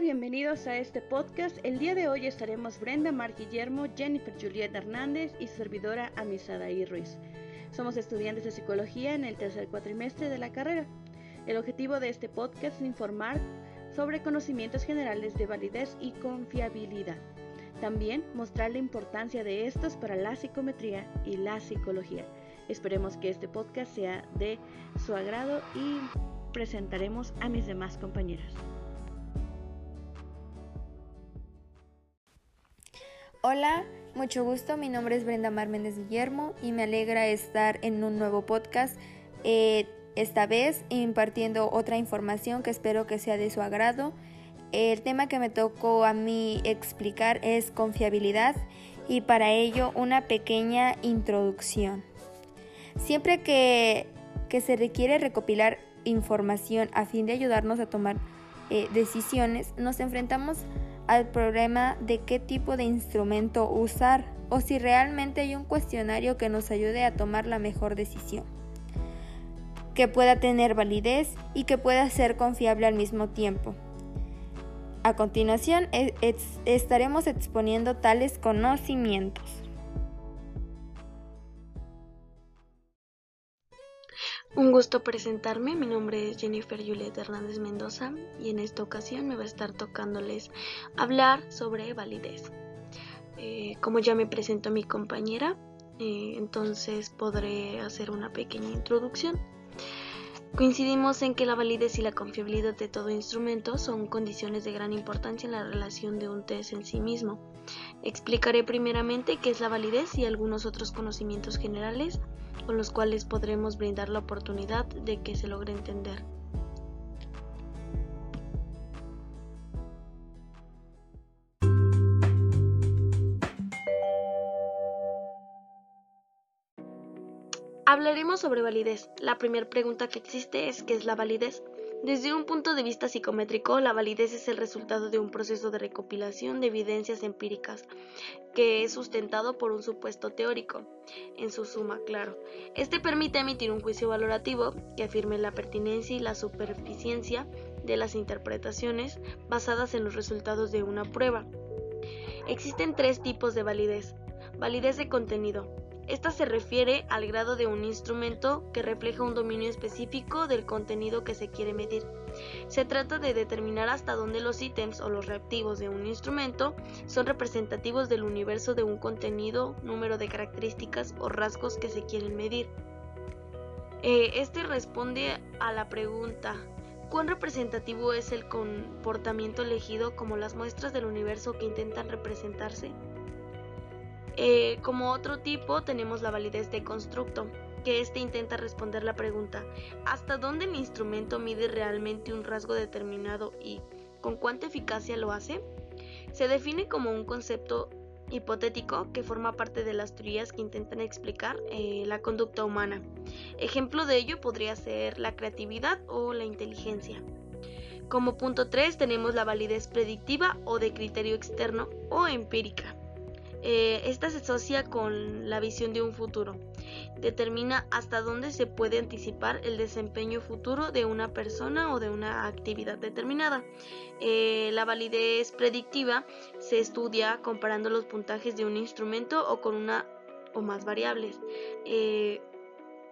Bienvenidos a este podcast. El día de hoy estaremos Brenda Mar Guillermo, Jennifer Juliet Hernández y servidora Amisada y Ruiz. Somos estudiantes de psicología en el tercer cuatrimestre de la carrera. El objetivo de este podcast es informar sobre conocimientos generales de validez y confiabilidad. También mostrar la importancia de estos para la psicometría y la psicología. Esperemos que este podcast sea de su agrado y presentaremos a mis demás compañeras. Hola, mucho gusto. Mi nombre es Brenda Mar Méndez Guillermo y me alegra estar en un nuevo podcast. Eh, esta vez impartiendo otra información que espero que sea de su agrado. El tema que me tocó a mí explicar es confiabilidad y para ello una pequeña introducción. Siempre que, se requiere recopilar información a fin de ayudarnos a tomar eh, decisiones, nos enfrentamos al problema de qué tipo de instrumento usar o si realmente hay un cuestionario que nos ayude a tomar la mejor decisión, que pueda tener validez y que pueda ser confiable al mismo tiempo. A continuación e, estaremos exponiendo tales conocimientos. Un gusto presentarme, mi nombre es Jennifer Juliet Hernández Mendoza y en esta ocasión me va a estar tocándoles hablar sobre validez. Eh, como ya me presento mi compañera, eh, entonces podré hacer una pequeña introducción. Coincidimos en que la validez y la confiabilidad de todo instrumento son condiciones de gran importancia en la relación de un test en sí mismo. Explicaré primeramente qué es la validez y algunos otros conocimientos generales con los cuales podremos brindar la oportunidad de que se logre entender. Hablaremos sobre validez. La primera pregunta que existe es ¿qué es la validez? Desde un punto de vista psicométrico, la validez es el resultado de un proceso de recopilación de evidencias empíricas que es sustentado por un supuesto teórico, en su suma, claro. Este permite emitir un juicio valorativo que afirme la pertinencia y la superficiencia de las interpretaciones basadas en los resultados de una prueba. Existen tres tipos de validez. Validez de contenido, esta se refiere al grado de un instrumento que refleja un dominio específico del contenido que se quiere medir. Se trata de determinar hasta dónde los ítems o los reactivos de un instrumento son representativos del universo de un contenido, número de características o rasgos que se quieren medir. Eh, este responde a la pregunta ¿Cuán representativo es el comportamiento elegido como las muestras del universo que intentan representarse? Eh, como otro tipo tenemos la validez de constructo, que éste intenta responder la pregunta ¿hasta dónde el instrumento mide realmente un rasgo determinado y con cuánta eficacia lo hace? Se define como un concepto hipotético que forma parte de las teorías que intentan explicar eh, la conducta humana. Ejemplo de ello podría ser la creatividad o la inteligencia. Como punto 3 tenemos la validez predictiva o de criterio externo o empírica. Eh, esta se asocia con la visión de un futuro. Determina hasta dónde se puede anticipar el desempeño futuro de una persona o de una actividad determinada. Eh, la validez predictiva se estudia comparando los puntajes de un instrumento o con una o más variables. Eh,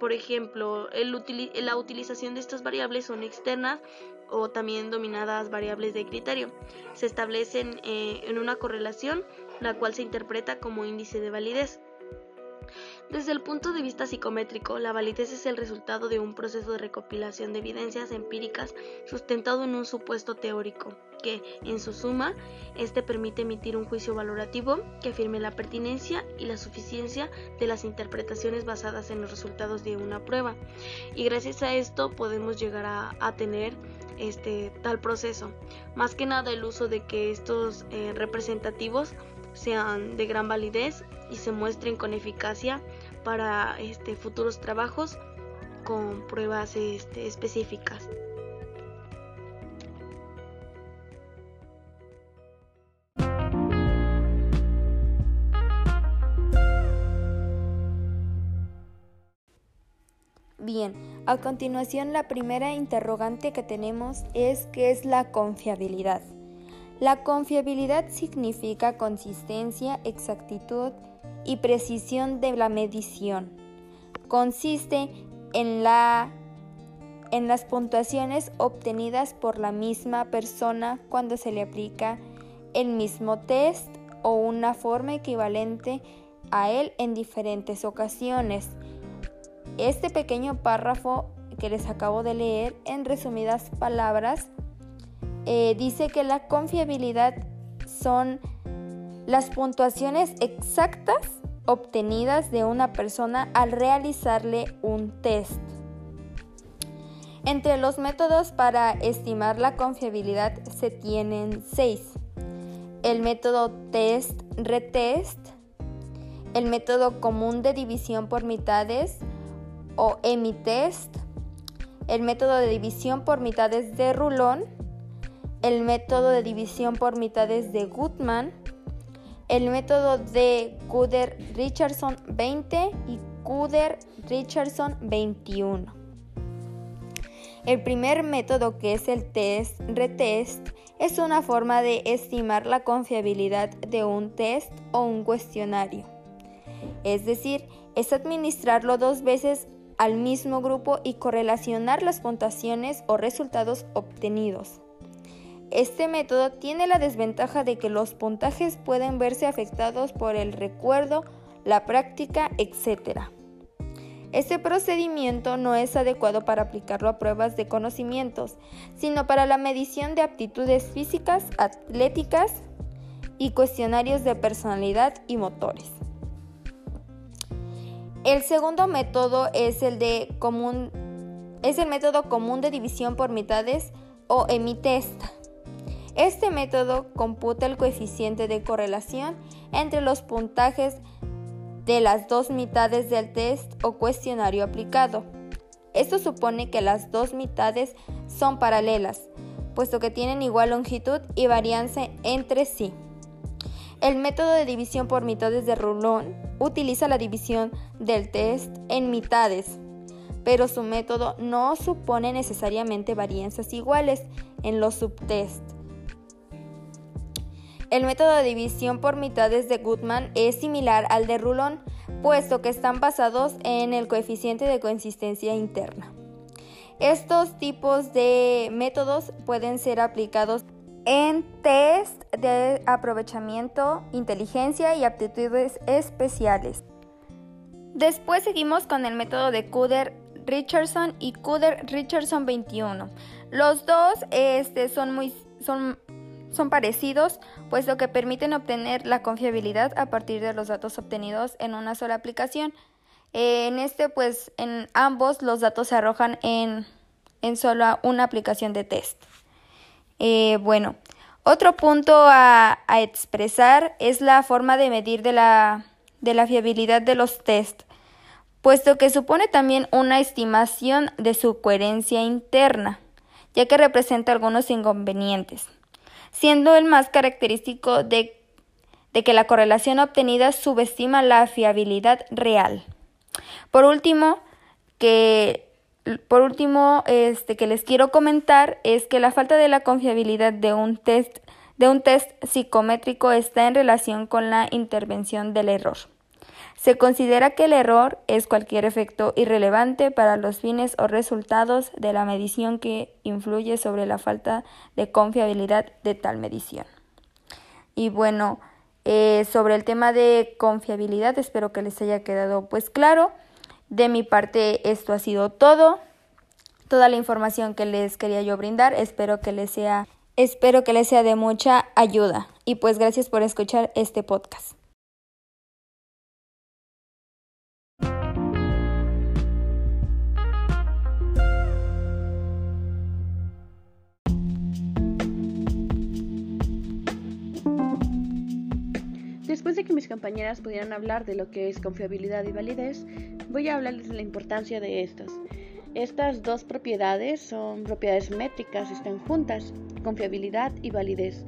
por ejemplo, la utilización de estas variables son externas o también dominadas variables de criterio. Se establecen en una correlación la cual se interpreta como índice de validez. Desde el punto de vista psicométrico, la validez es el resultado de un proceso de recopilación de evidencias empíricas sustentado en un supuesto teórico, que, en su suma, este permite emitir un juicio valorativo que afirme la pertinencia y la suficiencia de las interpretaciones basadas en los resultados de una prueba. Y gracias a esto podemos llegar a, tener este tal proceso. Más que nada el uso de que estos eh, representativos sean de gran validez y se muestren con eficacia para este, futuros trabajos con pruebas este, específicas. Bien, a continuación la primera interrogante que tenemos es ¿qué es la confiabilidad? La confiabilidad significa consistencia, exactitud y precisión de la medición. Consiste en, la, en las puntuaciones obtenidas por la misma persona cuando se le aplica el mismo test o una forma equivalente a él en diferentes ocasiones. Este pequeño párrafo que les acabo de leer, en resumidas palabras, eh, dice que la confiabilidad son las puntuaciones exactas obtenidas de una persona al realizarle un test. Entre los métodos para estimar la confiabilidad se tienen seis. El método test-retest, el método común de división por mitades o EMI-test, el método de división por mitades de Rulón, el método de división por mitades de Goodman, el método de Kuder-Richardson 20 y Kuder-Richardson 21. El primer método, que es el test-retest, es una forma de estimar la confiabilidad de un test o un cuestionario. Es decir, es administrarlo dos veces al mismo grupo y correlacionar las puntuaciones o resultados obtenidos. Este método tiene la desventaja de que los puntajes pueden verse afectados por el recuerdo, la práctica, etc. Este procedimiento no es adecuado para aplicarlo a pruebas de conocimientos, sino para la medición de aptitudes físicas, atléticas y cuestionarios de personalidad y motores. El segundo método es el, de común, es el método común de división por mitades o EMI-test. Este método computa el coeficiente de correlación entre los puntajes de las dos mitades del test o cuestionario aplicado. Esto supone que las dos mitades son paralelas, puesto que tienen igual longitud y varianza entre sí. El método de división por mitades de Rulón utiliza la división del test en mitades, pero su método no supone necesariamente varianzas iguales en los subtests. El método de división por mitades de Goodman es similar al de Rulón, puesto que están basados en el coeficiente de consistencia interna. Estos tipos de métodos pueden ser aplicados en test de aprovechamiento, inteligencia y aptitudes especiales. Después seguimos con el método de Kuder Richardson y Kuder Richardson 21. Los dos este, son, muy, son, son parecidos, puesto que permiten obtener la confiabilidad a partir de los datos obtenidos en una sola aplicación. En este, pues, en ambos los datos se arrojan en, en solo una aplicación de test. Eh, bueno, otro punto a, expresar es la forma de medir de la, de la fiabilidad de los test, puesto que supone también una estimación de su coherencia interna, ya que representa algunos inconvenientes, siendo el más característico de, de que la correlación obtenida subestima la fiabilidad real. Por último, que por último, este que les quiero comentar es que la falta de la confiabilidad de un test de un test psicométrico está en relación con la intervención del error. Se considera que el error es cualquier efecto irrelevante para los fines o resultados de la medición que influye sobre la falta de confiabilidad de tal medición. Y bueno, eh, sobre el tema de confiabilidad, espero que les haya quedado pues claro. De mi parte esto ha sido todo. Toda la información que les quería yo brindar. Espero que les sea espero que les sea de mucha ayuda y pues gracias por escuchar este podcast. Después de que mis compañeras pudieran hablar de lo que es confiabilidad y validez, voy a hablarles de la importancia de estas. Estas dos propiedades son propiedades métricas, están juntas, confiabilidad y validez,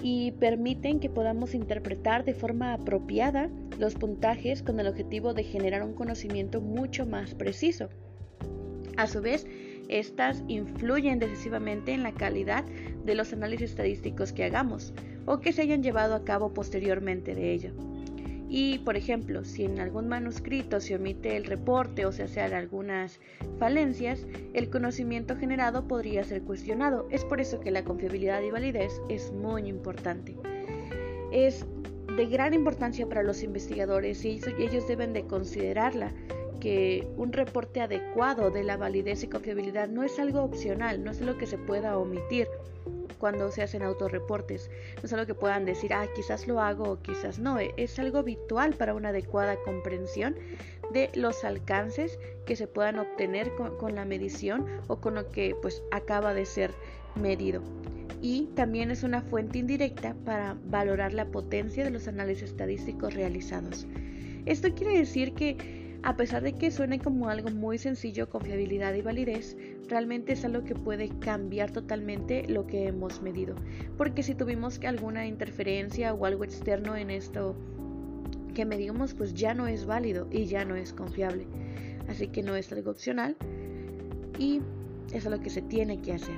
y permiten que podamos interpretar de forma apropiada los puntajes con el objetivo de generar un conocimiento mucho más preciso. A su vez, Estas influyen decisivamente en la calidad de los análisis estadísticos que hagamos o que se hayan llevado a cabo posteriormente de ello. Y, por ejemplo, si en algún manuscrito se omite el reporte o se hacen algunas falencias, el conocimiento generado podría ser cuestionado. Es por eso que la confiabilidad y validez es muy importante. Es de gran importancia para los investigadores y ellos deben de considerarla que un reporte adecuado de la validez y confiabilidad no es algo opcional, no es algo que se pueda omitir cuando se hacen autorreportes. No es algo que puedan decir, ah, quizás lo hago o quizás no. Es algo habitual para una adecuada comprensión de los alcances que se puedan obtener con, con la medición o con lo que pues acaba de ser medido. Y también es una fuente indirecta para valorar la potencia de los análisis estadísticos realizados. Esto quiere decir que a pesar de que suene como algo muy sencillo, confiabilidad y validez, realmente es algo que puede cambiar totalmente lo que hemos medido. Porque si tuvimos alguna interferencia o algo externo en esto que medimos, pues ya no es válido y ya no es confiable. Así que no es algo opcional y es lo que se tiene que hacer.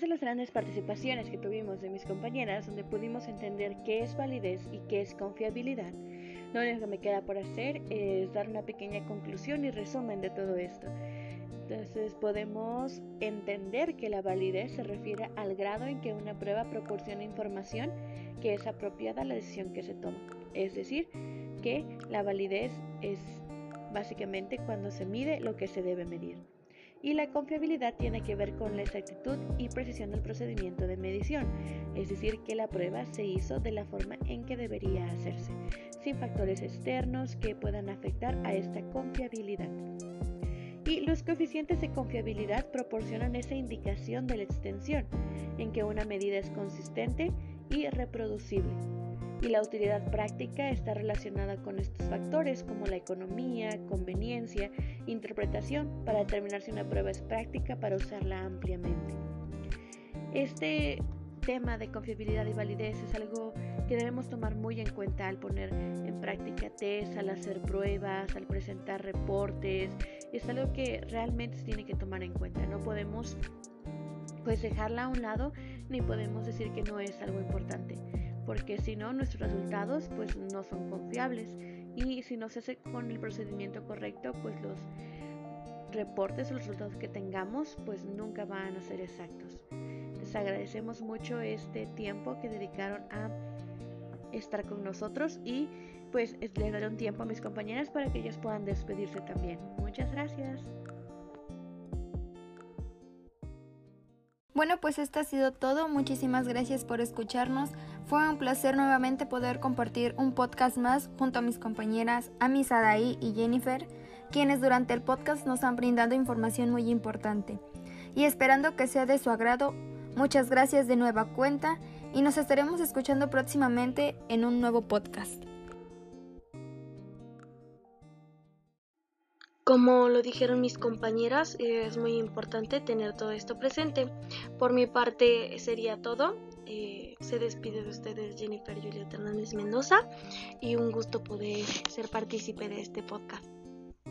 De las grandes participaciones que tuvimos de mis compañeras, donde pudimos entender qué es validez y qué es confiabilidad, lo único que me queda por hacer es dar una pequeña conclusión y resumen de todo esto. Entonces podemos entender que la validez se refiere al grado en que una prueba proporciona información que es apropiada a la decisión que se toma. Es decir, que la validez es básicamente cuando se mide lo que se debe medir y la confiabilidad tiene que ver con la exactitud y precisión del procedimiento de medición, es decir, que la prueba se hizo de la forma en que debería hacerse, sin factores externos que puedan afectar a esta confiabilidad. Y los coeficientes de confiabilidad proporcionan esa indicación de la extensión, en que una medida es consistente y reproducible y la utilidad práctica está relacionada con estos factores como la economía, conveniencia, interpretación, para determinar si una prueba es práctica para usarla ampliamente. Este tema de confiabilidad y validez es algo que debemos tomar muy en cuenta al poner en práctica test, al hacer pruebas, al presentar reportes. Es algo que realmente se tiene que tomar en cuenta. No podemos pues dejarla a un lado ni podemos decir que no es algo importante porque si no nuestros resultados pues no son confiables y si no se hace con el procedimiento correcto pues los reportes o los resultados que tengamos pues nunca van a ser exactos. Les agradecemos mucho este tiempo que dedicaron a estar con nosotros y pues les daré un tiempo a mis compañeras para que ellas puedan despedirse también. Muchas gracias. Bueno, pues esto ha sido todo. Muchísimas gracias por escucharnos. Fue un placer nuevamente poder compartir un podcast más junto a mis compañeras Ami Sadaí y Jennifer, quienes durante el podcast nos han brindado información muy importante. Y esperando que sea de su agrado, muchas gracias de nueva cuenta y nos estaremos escuchando próximamente en un nuevo podcast. Como lo dijeron mis compañeras, es muy importante tener todo esto presente. Por mi parte sería todo. Eh, se despide de ustedes Jennifer Julieta Hernández Mendoza y un gusto poder ser partícipe de este podcast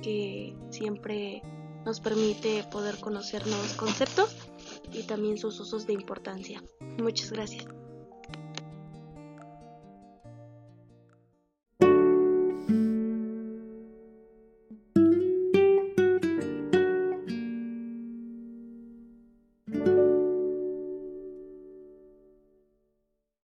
que siempre nos permite poder conocer nuevos conceptos y también sus usos de importancia. Muchas gracias.